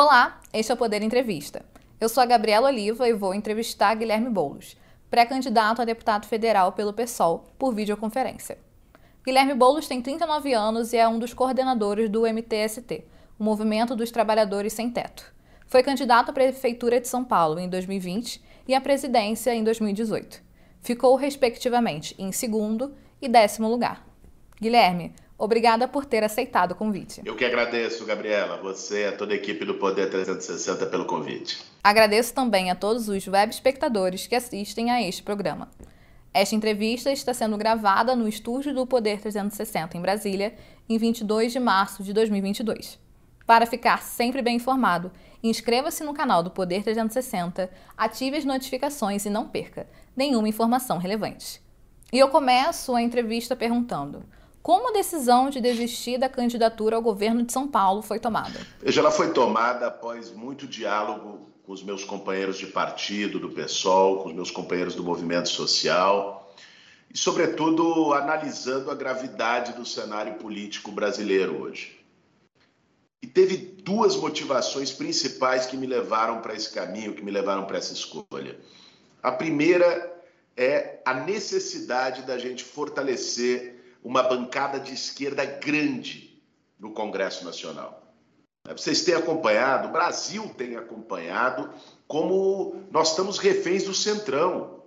Olá, este é o Poder Entrevista. Eu sou a Gabriela Oliva e vou entrevistar Guilherme Boulos, pré-candidato a deputado federal pelo PSOL, por videoconferência. Guilherme Boulos tem 39 anos e é um dos coordenadores do MTST, o Movimento dos Trabalhadores Sem Teto. Foi candidato à Prefeitura de São Paulo em 2020 e à presidência em 2018. Ficou, respectivamente, em segundo e décimo lugar. Guilherme, Obrigada por ter aceitado o convite. Eu que agradeço, Gabriela, você e a toda a equipe do Poder 360 pelo convite. Agradeço também a todos os web espectadores que assistem a este programa. Esta entrevista está sendo gravada no estúdio do Poder 360 em Brasília, em 22 de março de 2022. Para ficar sempre bem informado, inscreva-se no canal do Poder 360, ative as notificações e não perca nenhuma informação relevante. E eu começo a entrevista perguntando: como a decisão de desistir da candidatura ao governo de São Paulo foi tomada? Veja, ela foi tomada após muito diálogo com os meus companheiros de partido, do PSOL, com os meus companheiros do movimento social e, sobretudo, analisando a gravidade do cenário político brasileiro hoje. E teve duas motivações principais que me levaram para esse caminho, que me levaram para essa escolha. A primeira é a necessidade da gente fortalecer uma bancada de esquerda grande no Congresso Nacional. Vocês têm acompanhado, o Brasil tem acompanhado, como nós estamos reféns do Centrão.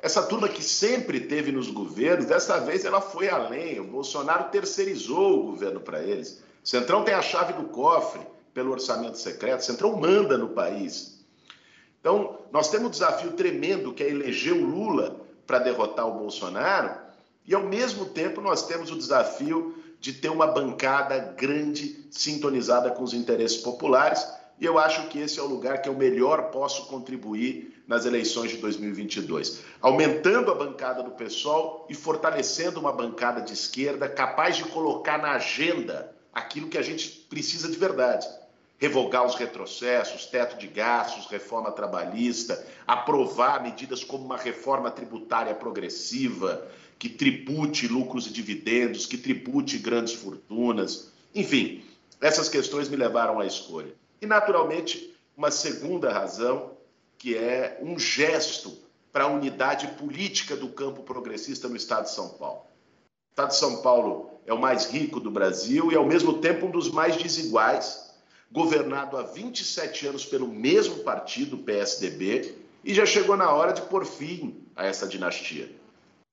Essa turma que sempre teve nos governos, dessa vez ela foi além. O Bolsonaro terceirizou o governo para eles. O Centrão tem a chave do cofre pelo orçamento secreto, o Centrão manda no país. Então, nós temos um desafio tremendo que é eleger o Lula para derrotar o Bolsonaro, e, ao mesmo tempo, nós temos o desafio de ter uma bancada grande, sintonizada com os interesses populares. E eu acho que esse é o lugar que eu melhor posso contribuir nas eleições de 2022. Aumentando a bancada do PSOL e fortalecendo uma bancada de esquerda capaz de colocar na agenda aquilo que a gente precisa de verdade. Revogar os retrocessos, teto de gastos, reforma trabalhista, aprovar medidas como uma reforma tributária progressiva, que tribute lucros e dividendos, que tribute grandes fortunas. Enfim, essas questões me levaram à escolha. E, naturalmente, uma segunda razão, que é um gesto para a unidade política do campo progressista no Estado de São Paulo. O Estado de São Paulo é o mais rico do Brasil e, ao mesmo tempo, um dos mais desiguais, governado há 27 anos pelo mesmo partido, PSDB, e já chegou na hora de pôr fim a essa dinastia.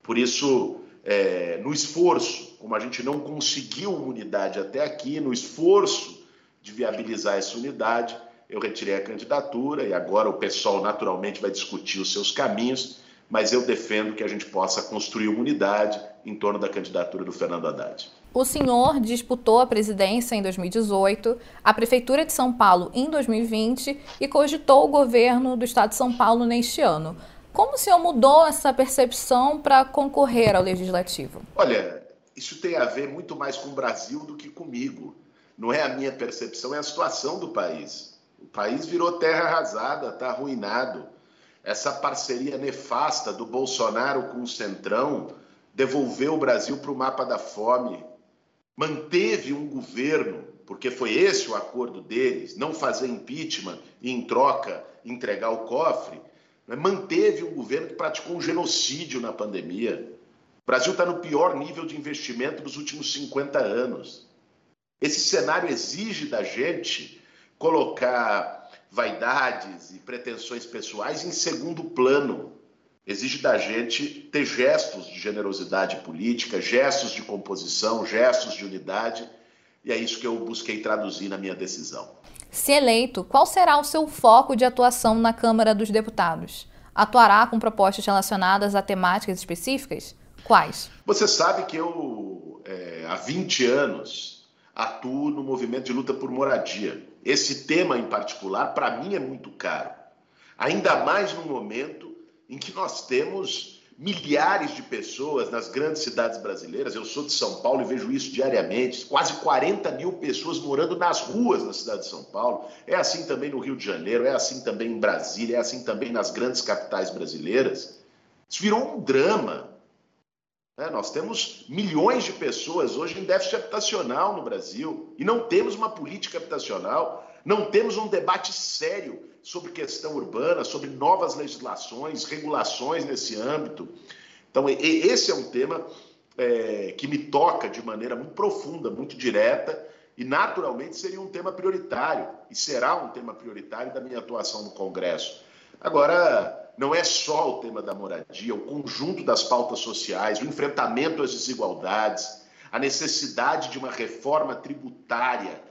Por isso, é, no esforço, como a gente não conseguiu uma unidade até aqui, no esforço de viabilizar essa unidade, eu retirei a candidatura e agora o pessoal naturalmente vai discutir os seus caminhos, mas eu defendo que a gente possa construir uma unidade em torno da candidatura do Fernando Haddad. O senhor disputou a presidência em 2018, a Prefeitura de São Paulo em 2020 e cogitou o governo do Estado de São Paulo neste ano. Como o senhor mudou essa percepção para concorrer ao legislativo? Olha, isso tem a ver muito mais com o Brasil do que comigo. Não é a minha percepção, é a situação do país. O país virou terra arrasada, está arruinado. Essa parceria nefasta do Bolsonaro com o Centrão devolveu o Brasil para o mapa da fome, manteve um governo, porque foi esse o acordo deles, não fazer impeachment e, em troca, entregar o cofre né, manteve um governo que praticou um genocídio na pandemia. O Brasil está no pior nível de investimento dos últimos 50 anos. Esse cenário exige da gente colocar vaidades e pretensões pessoais em segundo plano. Exige da gente ter gestos de generosidade política, gestos de composição, gestos de unidade, e é isso que eu busquei traduzir na minha decisão. Se eleito, qual será o seu foco de atuação na Câmara dos Deputados? Atuará com propostas relacionadas a temáticas específicas? Quais? Você sabe que eu, é, há 20 anos, atuo no movimento de luta por moradia. Esse tema em particular, para mim, é muito caro. Ainda mais no momento em que nós temos milhares de pessoas nas grandes cidades brasileiras. Eu sou de São Paulo e vejo isso diariamente. Quase 40 mil pessoas morando nas ruas da cidade de São Paulo. É assim também no Rio de Janeiro, é assim também em Brasília, é assim também nas grandes capitais brasileiras. Isso virou um drama. É, nós temos milhões de pessoas hoje em déficit habitacional no Brasil e não temos uma política habitacional. Não temos um debate sério sobre questão urbana, sobre novas legislações, regulações nesse âmbito. Então, esse é um tema é, que me toca de maneira muito profunda, muito direta, e naturalmente seria um tema prioritário, e será um tema prioritário da minha atuação no Congresso. Agora, não é só o tema da moradia, o conjunto das pautas sociais, o enfrentamento às desigualdades, a necessidade de uma reforma tributária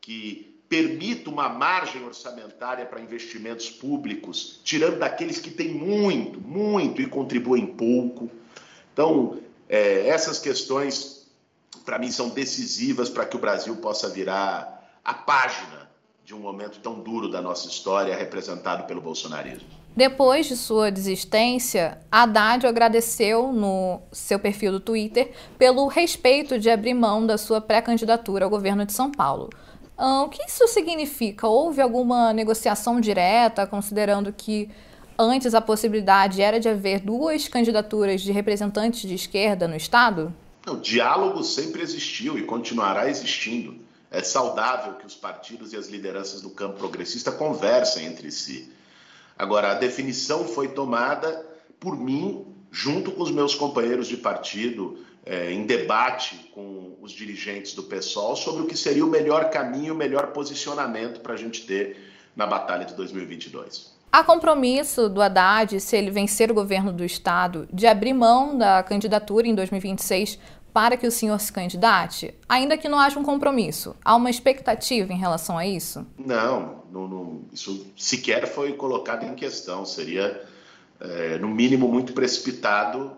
que permita uma margem orçamentária para investimentos públicos, tirando daqueles que têm muito, muito e contribuem pouco. Então, é, essas questões, para mim, são decisivas para que o Brasil possa virar a página de um momento tão duro da nossa história, representado pelo bolsonarismo. Depois de sua desistência, Haddad agradeceu no seu perfil do Twitter pelo respeito de abrir mão da sua pré-candidatura ao governo de São Paulo. O que isso significa? Houve alguma negociação direta, considerando que antes a possibilidade era de haver duas candidaturas de representantes de esquerda no Estado? O diálogo sempre existiu e continuará existindo. É saudável que os partidos e as lideranças do campo progressista conversem entre si. Agora, a definição foi tomada por mim, junto com os meus companheiros de partido, é, em debate com os dirigentes do PSOL, sobre o que seria o melhor caminho, o melhor posicionamento para a gente ter na batalha de 2022. Há compromisso do Haddad, se ele vencer o governo do Estado, de abrir mão da candidatura em 2026 para que o senhor se candidate, ainda que não haja um compromisso? Há uma expectativa em relação a isso? Não, não, não isso sequer foi colocado em questão. Seria, é, no mínimo, muito precipitado.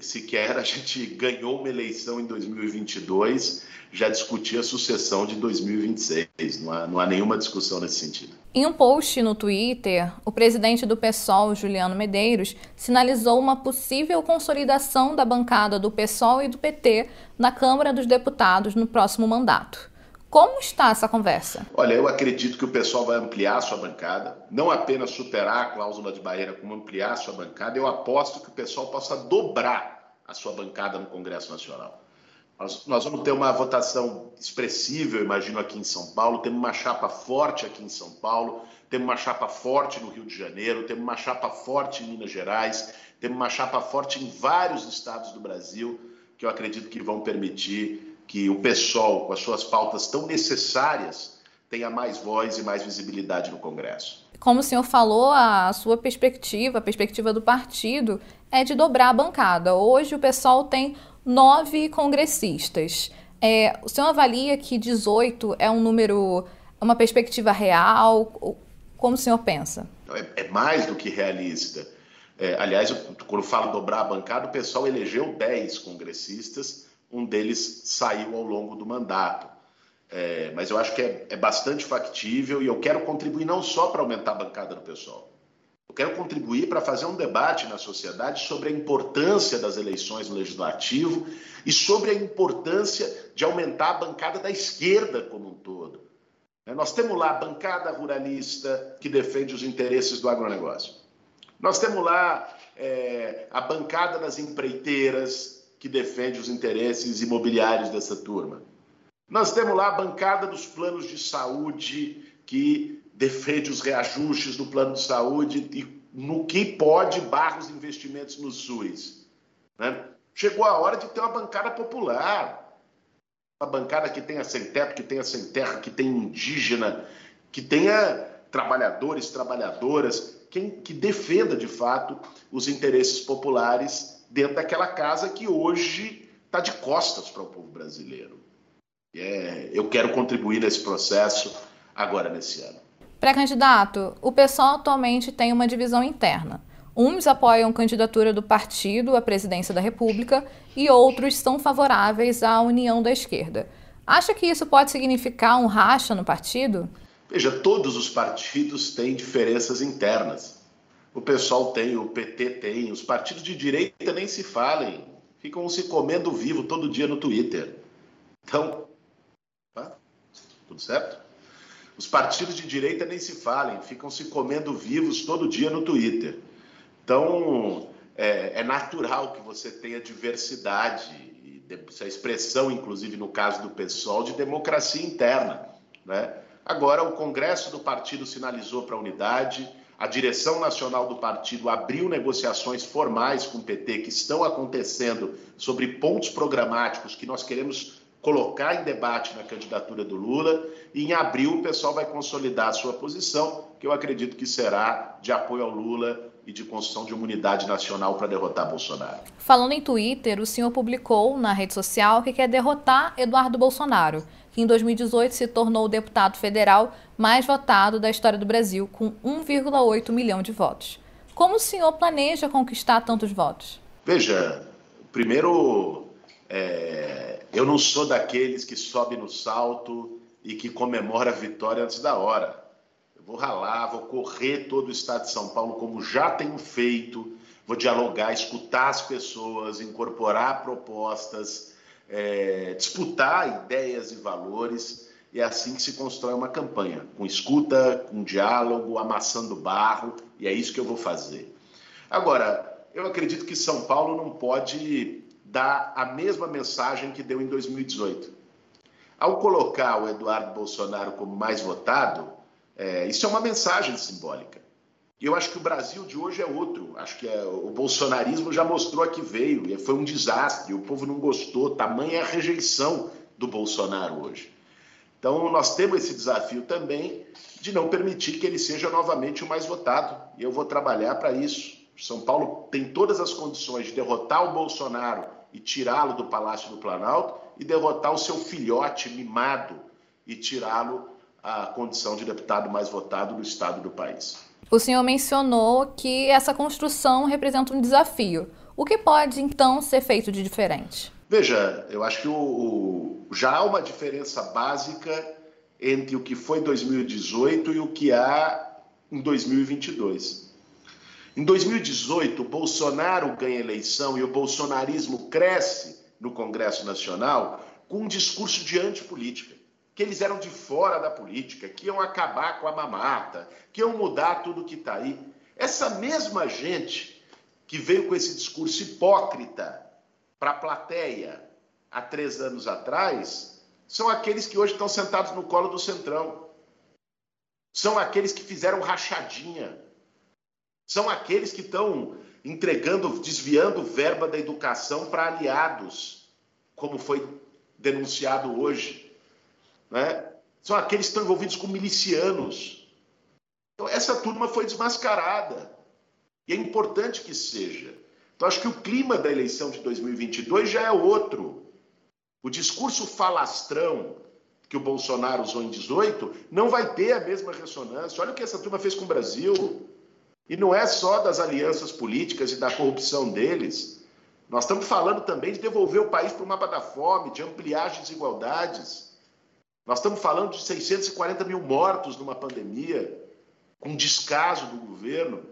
Sequer a gente ganhou uma eleição em 2022, já discutir a sucessão de 2026. Não há, não há nenhuma discussão nesse sentido. Em um post no Twitter, o presidente do PSOL, Juliano Medeiros, sinalizou uma possível consolidação da bancada do PSOL e do PT na Câmara dos Deputados no próximo mandato. Como está essa conversa? Olha, eu acredito que o pessoal vai ampliar a sua bancada, não apenas superar a cláusula de barreira, como ampliar a sua bancada. Eu aposto que o pessoal possa dobrar a sua bancada no Congresso Nacional. Nós, nós, vamos ter uma votação expressiva, eu imagino, aqui em São Paulo. Temos uma chapa forte aqui em São Paulo, temos uma chapa forte no Rio de Janeiro, temos uma chapa forte em Minas Gerais, temos uma chapa forte em vários estados do Brasil, que eu acredito que vão permitir que o PSOL, com as suas pautas tão necessárias, tenha mais voz e mais visibilidade no Congresso. Como o senhor falou, a sua perspectiva, a perspectiva do partido, é de dobrar a bancada. Hoje o PSOL tem nove congressistas. É, o senhor avalia que 18 é um número, uma perspectiva real? Como o senhor pensa? É, é mais do que realista. É, aliás, eu, quando falo dobrar a bancada, o pessoal elegeu 10 congressistas, um deles saiu ao longo do mandato. É, mas eu acho que é, é bastante factível e eu quero contribuir não só para aumentar a bancada do pessoal, eu quero contribuir para fazer um debate na sociedade sobre a importância das eleições no legislativo e sobre a importância de aumentar a bancada da esquerda como um todo. Né, nós temos lá a bancada ruralista que defende os interesses do agronegócio. Nós temos lá é, a bancada das empreiteiras que defende os interesses imobiliários dessa turma. Nós temos lá a bancada dos planos de saúde que defende os reajustes do plano de saúde e no que pode barra os investimentos no SUS. Né? Chegou a hora de ter uma bancada popular, uma bancada que tenha sem teto, que tenha sem terra, que tenha indígena, que tenha trabalhadores, trabalhadoras, quem, que defenda de fato os interesses populares dentro daquela casa que hoje está de costas para o povo brasileiro. É, eu quero contribuir nesse processo agora nesse ano. Pré-candidato, o PSOL atualmente tem uma divisão interna. Uns apoiam candidatura do partido à presidência da República e outros são favoráveis à união da esquerda. Acha que isso pode significar um racha no partido? Veja, todos os partidos têm diferenças internas. O PSOL tem, o PT tem, os partidos de direita nem se falem, ficam se comendo vivo todo dia no Twitter. Então, tá? tudo certo? Os partidos de direita nem se falem, ficam se comendo vivos todo dia no Twitter. Então, é, é natural que você tenha diversidade, essa expressão, inclusive no caso do PSOL, de democracia interna. Né? Agora, o Congresso do partido sinalizou para a unidade, a direção nacional do partido abriu negociações formais com o PT que estão acontecendo sobre pontos programáticos que nós queremos colocar em debate na candidatura do Lula. E em abril o pessoal vai consolidar a sua posição, que eu acredito que será de apoio ao Lula e de construção de uma unidade nacional para derrotar Bolsonaro. Falando em Twitter, o senhor publicou na rede social que quer derrotar Eduardo Bolsonaro, que em 2018 se tornou o deputado federal mais votado da história do Brasil, com 1,8 milhão de votos. Como o senhor planeja conquistar tantos votos? Veja, primeiro, é, eu não sou daqueles que sobe no salto e que comemora a vitória antes da hora vou ralar, vou correr todo o estado de São Paulo, como já tenho feito, vou dialogar, escutar as pessoas, incorporar propostas, é, disputar ideias e valores. E é assim que se constrói uma campanha, com escuta, com diálogo, amassando barro, e é isso que eu vou fazer. Agora, eu acredito que São Paulo não pode dar a mesma mensagem que deu em 2018. Ao colocar o Eduardo Bolsonaro como mais votado, é, isso é uma mensagem simbólica. E eu acho que o Brasil de hoje é outro. Acho que é, o bolsonarismo já mostrou a que veio. E foi um desastre. O povo não gostou. Tamanha é a rejeição do Bolsonaro hoje. Então, nós temos esse desafio também de não permitir que ele seja novamente o mais votado. E eu vou trabalhar para isso. São Paulo tem todas as condições de derrotar o Bolsonaro e tirá-lo do Palácio do Planalto e derrotar o seu filhote mimado e tirá-lo a condição de deputado mais votado do estado do país. O senhor mencionou que essa construção representa um desafio. O que pode, então, ser feito de diferente? Veja, eu acho que o, o, já há uma diferença básica entre o que foi 2018 e o que há em 2022. Em 2018, o Bolsonaro ganha eleição e o bolsonarismo cresce no Congresso Nacional com um discurso de antipolítica que eles eram de fora da política, que iam acabar com a mamata, que iam mudar tudo que está aí. Essa mesma gente que veio com esse discurso hipócrita para a plateia há três anos atrás, são aqueles que hoje estão sentados no colo do Centrão. São aqueles que fizeram rachadinha. São aqueles que estão entregando, desviando verba da educação para aliados, como foi denunciado hoje né? são aqueles que estão envolvidos com milicianos. Então, essa turma foi desmascarada. E é importante que seja. Então, acho que o clima da eleição de 2022 já é outro. O discurso falastrão que o Bolsonaro usou em 18 não vai ter a mesma ressonância. Olha o que essa turma fez com o Brasil. E não é só das alianças políticas e da corrupção deles. Nós estamos falando também de devolver o país para o mapa da fome, de ampliar as desigualdades. Nós estamos falando de 640 mil mortos numa pandemia, com descaso do governo.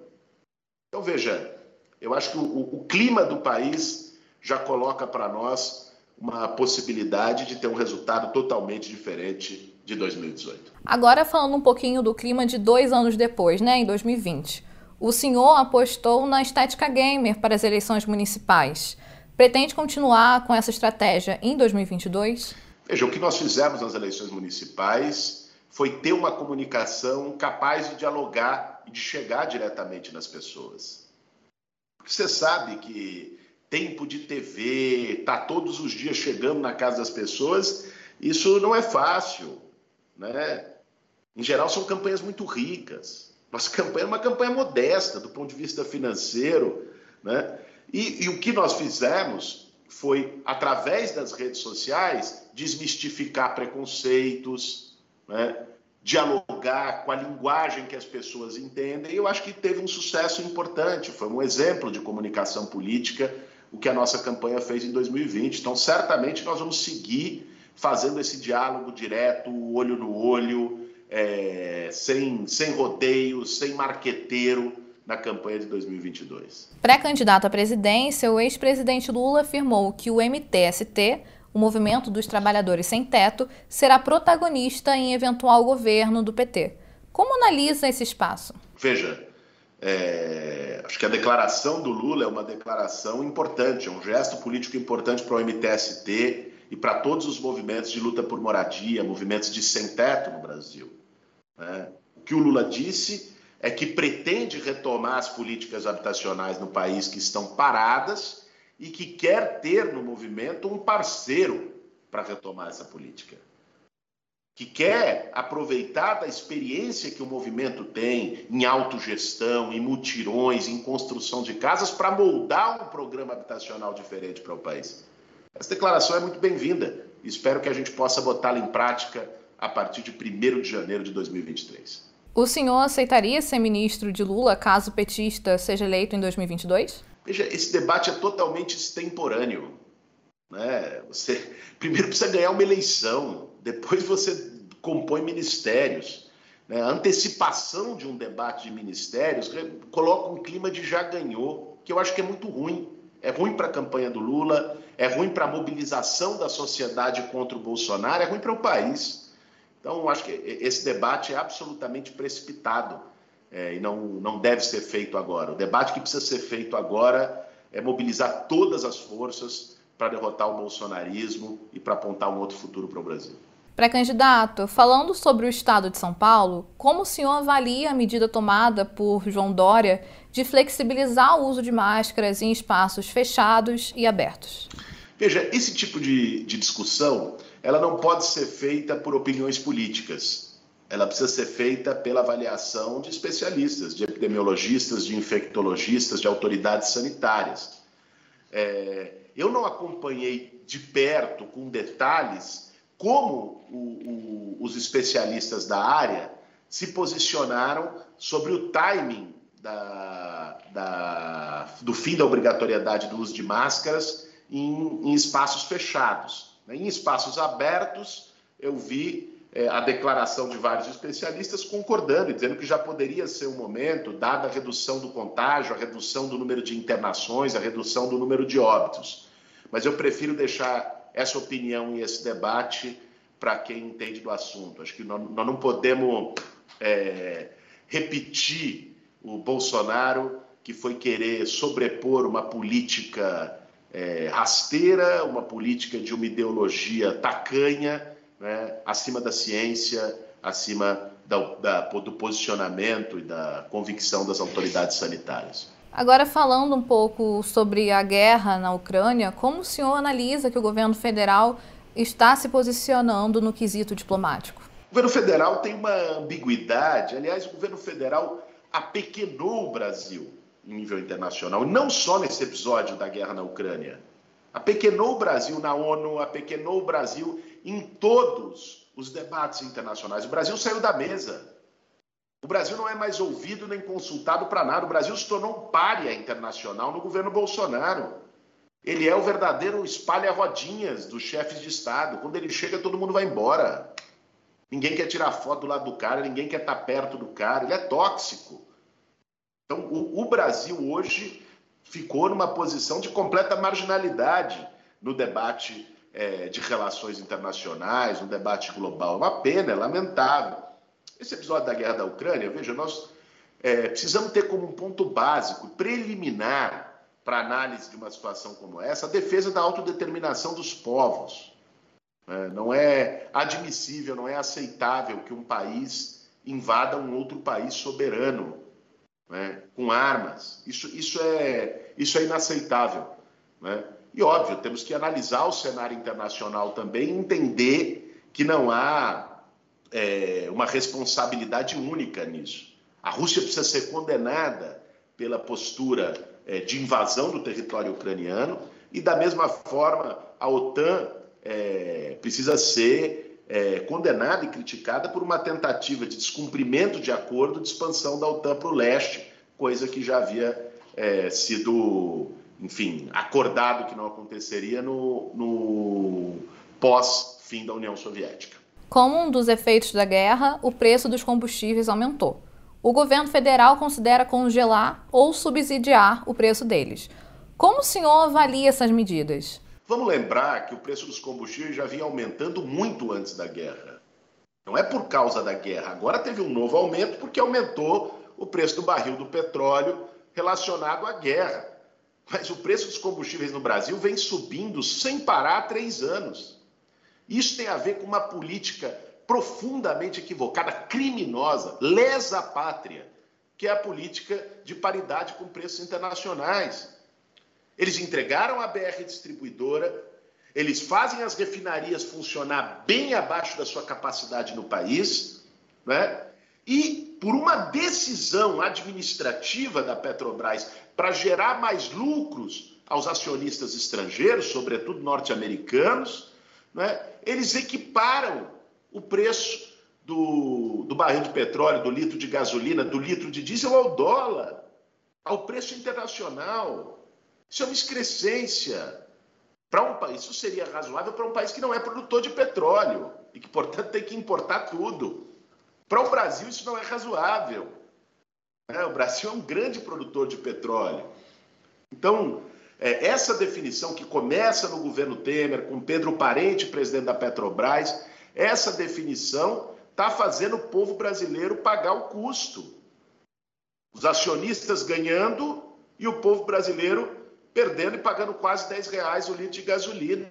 Então, veja, eu acho que o, o clima do país já coloca para nós uma possibilidade de ter um resultado totalmente diferente de 2018. Agora, falando um pouquinho do clima de dois anos depois, né, em 2020. O senhor apostou na estética gamer para as eleições municipais. Pretende continuar com essa estratégia em 2022? Veja, o que nós fizemos nas eleições municipais foi ter uma comunicação capaz de dialogar e de chegar diretamente nas pessoas. Você sabe que tempo de TV, tá todos os dias chegando na casa das pessoas, isso não é fácil, né? Em geral são campanhas muito ricas. Nossa campanha é uma campanha modesta do ponto de vista financeiro, né? E, e o que nós fizemos foi, através das redes sociais, desmistificar preconceitos, né? dialogar com a linguagem que as pessoas entendem. E eu acho que teve um sucesso importante, foi um exemplo de comunicação política o que a nossa campanha fez em 2020. Então, certamente, nós vamos seguir fazendo esse diálogo direto, olho no olho, é, sem, sem rodeios, sem marqueteiro na campanha de 2022. Pré-candidato à presidência, o ex-presidente Lula afirmou que o MTST, o Movimento dos Trabalhadores Sem Teto, será protagonista em eventual governo do PT. Como analisa esse espaço? Veja, É, acho que a declaração do Lula é uma declaração importante, é um gesto político importante para o MTST e para todos os movimentos de luta por moradia, movimentos de sem-teto no Brasil. Né? O que o Lula disse é que pretende retomar as políticas habitacionais no país que estão paradas e que quer ter no movimento um parceiro para retomar essa política. Que quer aproveitar da experiência que o movimento tem em autogestão, em mutirões, em construção de casas, para moldar um programa habitacional diferente para o país. Essa declaração é muito bem-vinda. Espero que a gente possa botá-la em prática a partir de 1 de janeiro de 2023. O senhor aceitaria ser ministro de Lula caso o petista seja eleito em 2022? Veja, esse debate é totalmente extemporâneo. Né? Você primeiro precisa ganhar uma eleição, depois você compõe ministérios. Né? A antecipação de um debate de ministérios coloca um clima de já ganhou, que eu acho que é muito ruim. É ruim para a campanha do Lula, é ruim para a mobilização da sociedade contra o Bolsonaro, é ruim para o país. Então, acho que esse debate é absolutamente precipitado é, e não, não deve ser feito agora. O debate que precisa ser feito agora é mobilizar todas as forças para derrotar o bolsonarismo e para apontar um outro futuro para o Brasil. Pré-candidato, falando sobre o estado de São Paulo, como o senhor avalia a medida tomada por João Dória de flexibilizar o uso de máscaras em espaços fechados e abertos? Veja, esse tipo de, de discussão ela não pode ser feita por opiniões políticas. Ela precisa ser feita pela avaliação de especialistas, de epidemiologistas, de infectologistas, de autoridades sanitárias. É, eu não acompanhei de perto, com detalhes, como o, o, os especialistas da área se posicionaram sobre o timing da, da, do fim da obrigatoriedade do uso de máscaras em, em espaços fechados. Em espaços abertos, eu vi é, a declaração de vários especialistas concordando, dizendo que já poderia ser um momento, dada a redução do contágio, a redução do número de internações, a redução do número de óbitos. Mas eu prefiro deixar essa opinião e esse debate para quem entende do assunto. Acho que nós, nós não podemos é, repetir o Bolsonaro, que foi querer sobrepor uma política é, rasteira, uma política de uma ideologia tacanha, né, acima da ciência, acima da, da, do posicionamento e da convicção das autoridades sanitárias. Agora, falando um pouco sobre a guerra na Ucrânia, como o senhor analisa que o governo federal está se posicionando no quesito diplomático? O governo federal tem uma ambiguidade. Aliás, o governo federal apequenou o Brasil em nível internacional, não só nesse episódio da guerra na Ucrânia. Apequenou o Brasil na ONU, apequenou o Brasil em todos os debates internacionais. O Brasil saiu da mesa. O Brasil não é mais ouvido nem consultado para nada. O Brasil se tornou um pária internacional no governo Bolsonaro. Ele é o verdadeiro espalha-rodinhas dos chefes de Estado. Quando ele chega, todo mundo vai embora. Ninguém quer tirar foto do lado do cara, ninguém quer estar perto do cara. Ele é tóxico. Então, o, o Brasil hoje ficou numa posição de completa marginalidade no debate é, de relações internacionais, no debate global. É uma pena, é lamentável. Esse episódio da guerra da Ucrânia, veja, nós é, precisamos ter como um ponto básico, preliminar para análise de uma situação como essa, a defesa da autodeterminação dos povos. É, não é admissível, não é aceitável que um país invada um outro país soberano né, com armas. Isso, isso, é, isso é inaceitável. Né? E, óbvio, temos que analisar o cenário internacional também entender que não há é, uma responsabilidade única nisso. A Rússia precisa ser condenada pela postura é, de invasão do território ucraniano e, da mesma forma, a OTAN é, precisa ser é, condenada e criticada por uma tentativa de descumprimento de acordo de expansão da OTAN para o leste, coisa que já havia é, sido, enfim, acordado que não aconteceria no, no pós-fim da União Soviética. Como um dos efeitos da guerra, o preço dos combustíveis aumentou. O governo federal considera congelar ou subsidiar o preço deles. Como o senhor avalia essas medidas? Vamos lembrar que o preço dos combustíveis já vinha aumentando muito antes da guerra. Não é por causa da guerra. Agora teve um novo aumento porque aumentou o preço do barril do petróleo relacionado à guerra. Mas o preço dos combustíveis no Brasil vem subindo sem parar há três anos. Isso tem a ver com uma política profundamente equivocada, criminosa, lesa pátria, que é a política de paridade com preços internacionais. Eles entregaram a BR distribuidora, eles fazem as refinarias funcionar bem abaixo da sua capacidade no país, né? E por uma decisão administrativa da Petrobras para gerar mais lucros aos acionistas estrangeiros, sobretudo norte-americanos, né? eles equiparam o preço do, do barril de petróleo, do litro de gasolina, do litro de diesel ao dólar, ao preço internacional. Isso é uma excrescência. Para um país, isso seria razoável para um país que não é produtor de petróleo e que, portanto, tem que importar tudo. Para o Brasil, isso não é razoável. É, o Brasil é um grande produtor de petróleo. Então, é, essa definição que começa no governo Temer, com Pedro Parente, presidente da Petrobras, essa definição está fazendo o povo brasileiro pagar o custo. Os acionistas ganhando e o povo brasileiro perdendo e pagando quase 10 reais o litro de gasolina.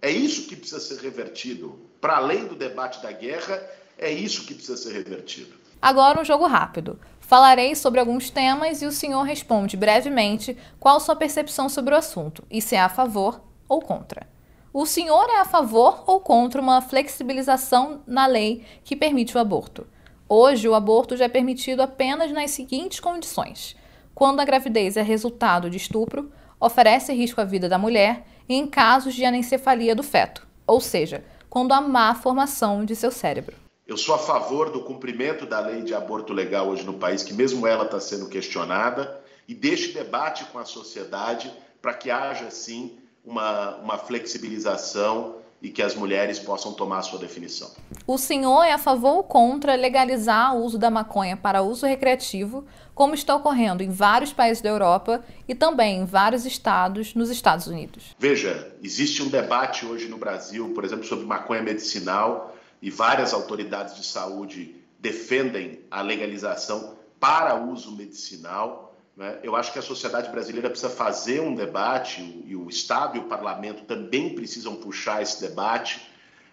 É isso que precisa ser revertido. Para além do debate da guerra, é isso que precisa ser revertido. Agora um jogo rápido. Falarei sobre alguns temas e o senhor responde brevemente qual sua percepção sobre o assunto e se é a favor ou contra. O senhor é a favor ou contra uma flexibilização na lei que permite o aborto? Hoje, o aborto já é permitido apenas nas seguintes condições: quando a gravidez é resultado de estupro, oferece risco à vida da mulher em casos de anencefalia do feto, ou seja, quando há má formação de seu cérebro. Eu sou a favor do cumprimento da lei de aborto legal hoje no país, que mesmo ela está sendo questionada, e deste debate com a sociedade para que haja, sim, uma, uma flexibilização e que as mulheres possam tomar a sua definição. O senhor é a favor ou contra legalizar o uso da maconha para uso recreativo, como está ocorrendo em vários países da Europa e também em vários estados nos Estados Unidos? Veja, existe um debate hoje no Brasil, por exemplo, sobre maconha medicinal e várias autoridades de saúde defendem a legalização para uso medicinal. Né? Eu acho que a sociedade brasileira precisa fazer um debate, e o Estado e o Parlamento também precisam puxar esse debate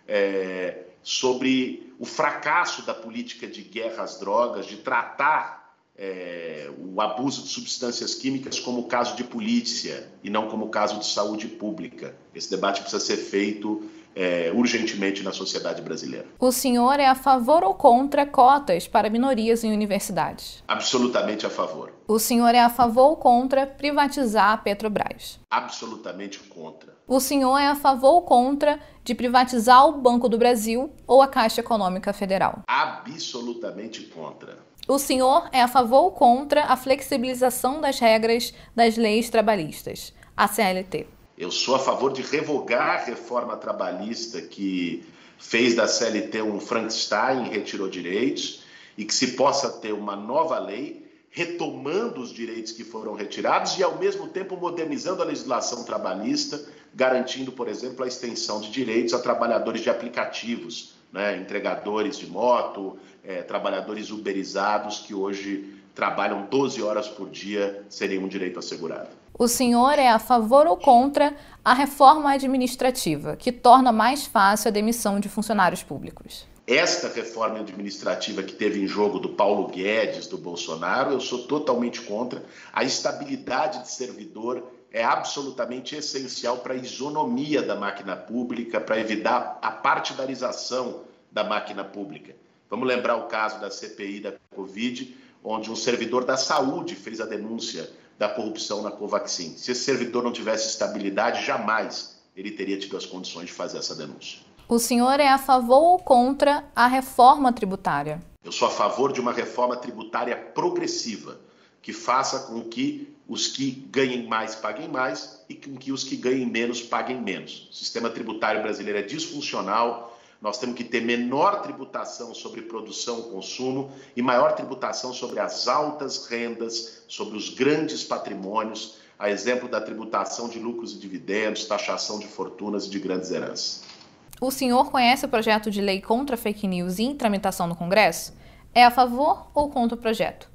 é, sobre o fracasso da política de guerra às drogas, de tratar é, o abuso de substâncias químicas como caso de polícia e não como caso de saúde pública. Esse debate precisa ser feito é, urgentemente na sociedade brasileira. O senhor é a favor ou contra cotas para minorias em universidades? Absolutamente a favor. O senhor é a favor ou contra privatizar a Petrobras? Absolutamente contra. O senhor é a favor ou contra de privatizar o Banco do Brasil ou a Caixa Econômica Federal? Absolutamente contra. O senhor é a favor ou contra a flexibilização das regras das leis trabalhistas, a CLT? Eu sou a favor de revogar a reforma trabalhista que fez da CLT um Frankenstein, retirou direitos, e que se possa ter uma nova lei retomando os direitos que foram retirados e, ao mesmo tempo, modernizando a legislação trabalhista, garantindo, por exemplo, a extensão de direitos a trabalhadores de aplicativos, né? entregadores de moto, é, trabalhadores uberizados que hoje trabalham 12 horas por dia sem nenhum direito assegurado. O senhor é a favor ou contra a reforma administrativa, que torna mais fácil a demissão de funcionários públicos? Esta reforma administrativa que teve em jogo do Paulo Guedes, do Bolsonaro, eu sou totalmente contra. A estabilidade de servidor é absolutamente essencial para a isonomia da máquina pública, para evitar a partidarização da máquina pública. Vamos lembrar o caso da CPI da Covid, onde um servidor da saúde fez a denúncia da corrupção na Covaxin. Se esse servidor não tivesse estabilidade, jamais ele teria tido as condições de fazer essa denúncia. O senhor é a favor ou contra a reforma tributária? Eu sou a favor de uma reforma tributária progressiva, que faça com que os que ganhem mais paguem mais e com que os que ganhem menos paguem menos. O sistema tributário brasileiro é disfuncional, nós temos que ter menor tributação sobre produção e consumo e maior tributação sobre as altas rendas, sobre os grandes patrimônios, a exemplo da tributação de lucros e dividendos, taxação de fortunas e de grandes heranças. O senhor conhece o projeto de lei contra fake news em tramitação no Congresso? É a favor ou contra o projeto?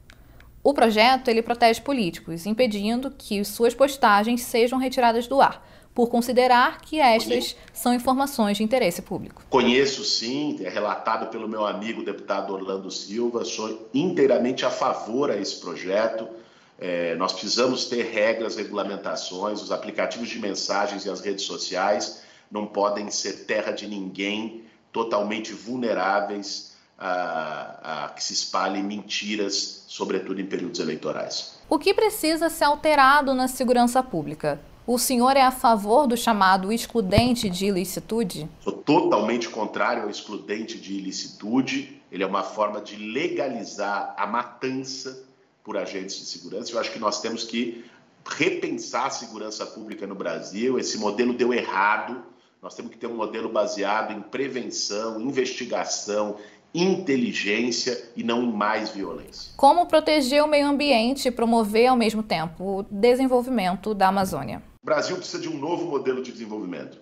O projeto ele protege políticos, impedindo que suas postagens sejam retiradas do ar, por considerar que estas são informações de interesse público. Conheço sim, é relatado pelo meu amigo deputado Orlando Silva, sou inteiramente a favor a esse projeto. É, nós precisamos ter regras, regulamentações, os aplicativos de mensagens e as redes sociais não podem ser terra de ninguém, totalmente vulneráveis a, a que se espalhem mentiras, sobretudo em períodos eleitorais. O que precisa ser alterado na segurança pública? O senhor é a favor do chamado excludente de ilicitude? Sou totalmente contrário ao excludente de ilicitude. Ele é uma forma de legalizar a matança por agentes de segurança. Eu acho que nós temos que repensar a segurança pública no Brasil. Esse modelo deu errado. Nós temos que ter um modelo baseado em prevenção, investigação, inteligência e não em mais violência. Como proteger o meio ambiente e promover ao mesmo tempo o desenvolvimento da Amazônia? O Brasil precisa de um novo modelo de desenvolvimento.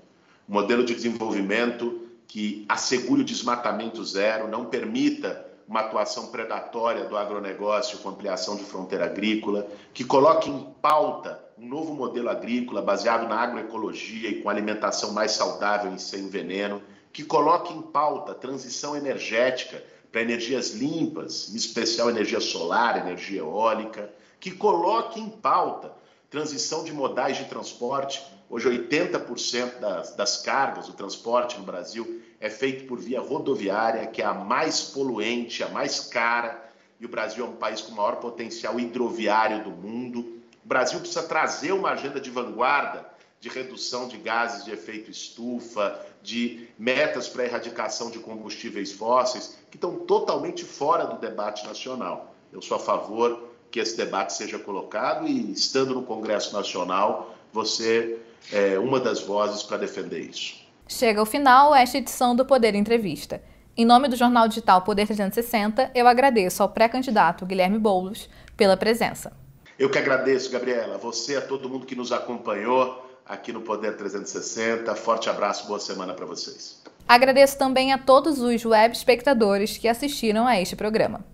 Um modelo de desenvolvimento que assegure o desmatamento zero, não permita uma atuação predatória do agronegócio com ampliação de fronteira agrícola, que coloque em pauta um novo modelo agrícola baseado na agroecologia e com alimentação mais saudável e sem veneno, que coloque em pauta a transição energética para energias limpas, em especial energia solar, energia eólica, que coloque em pauta transição de modais de transporte. Hoje, 80% das, das cargas, do transporte no Brasil, é feito por via rodoviária, que é a mais poluente, a mais cara, e o Brasil é um país com o maior potencial hidroviário do mundo. O Brasil precisa trazer uma agenda de vanguarda de redução de gases de efeito estufa, de metas para erradicação de combustíveis fósseis, que estão totalmente fora do debate nacional. Eu sou a favor que esse debate seja colocado e, estando no Congresso Nacional, você é uma das vozes para defender isso. Chega ao final esta edição do Poder Entrevista. Em nome do jornal digital Poder 360, eu agradeço ao pré-candidato Guilherme Boulos pela presença. Eu que agradeço, Gabriela, você, a todo mundo que nos acompanhou aqui no Poder 360. Forte abraço, boa semana para vocês. Agradeço também a todos os web espectadores que assistiram a este programa.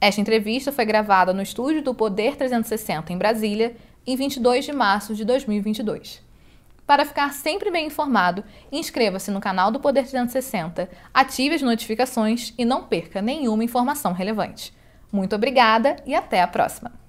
Esta entrevista foi gravada no estúdio do Poder 360 em Brasília, em 22 de março de 2022. Para ficar sempre bem informado, inscreva-se no canal do Poder 360, ative as notificações e não perca nenhuma informação relevante. Muito obrigada e até a próxima!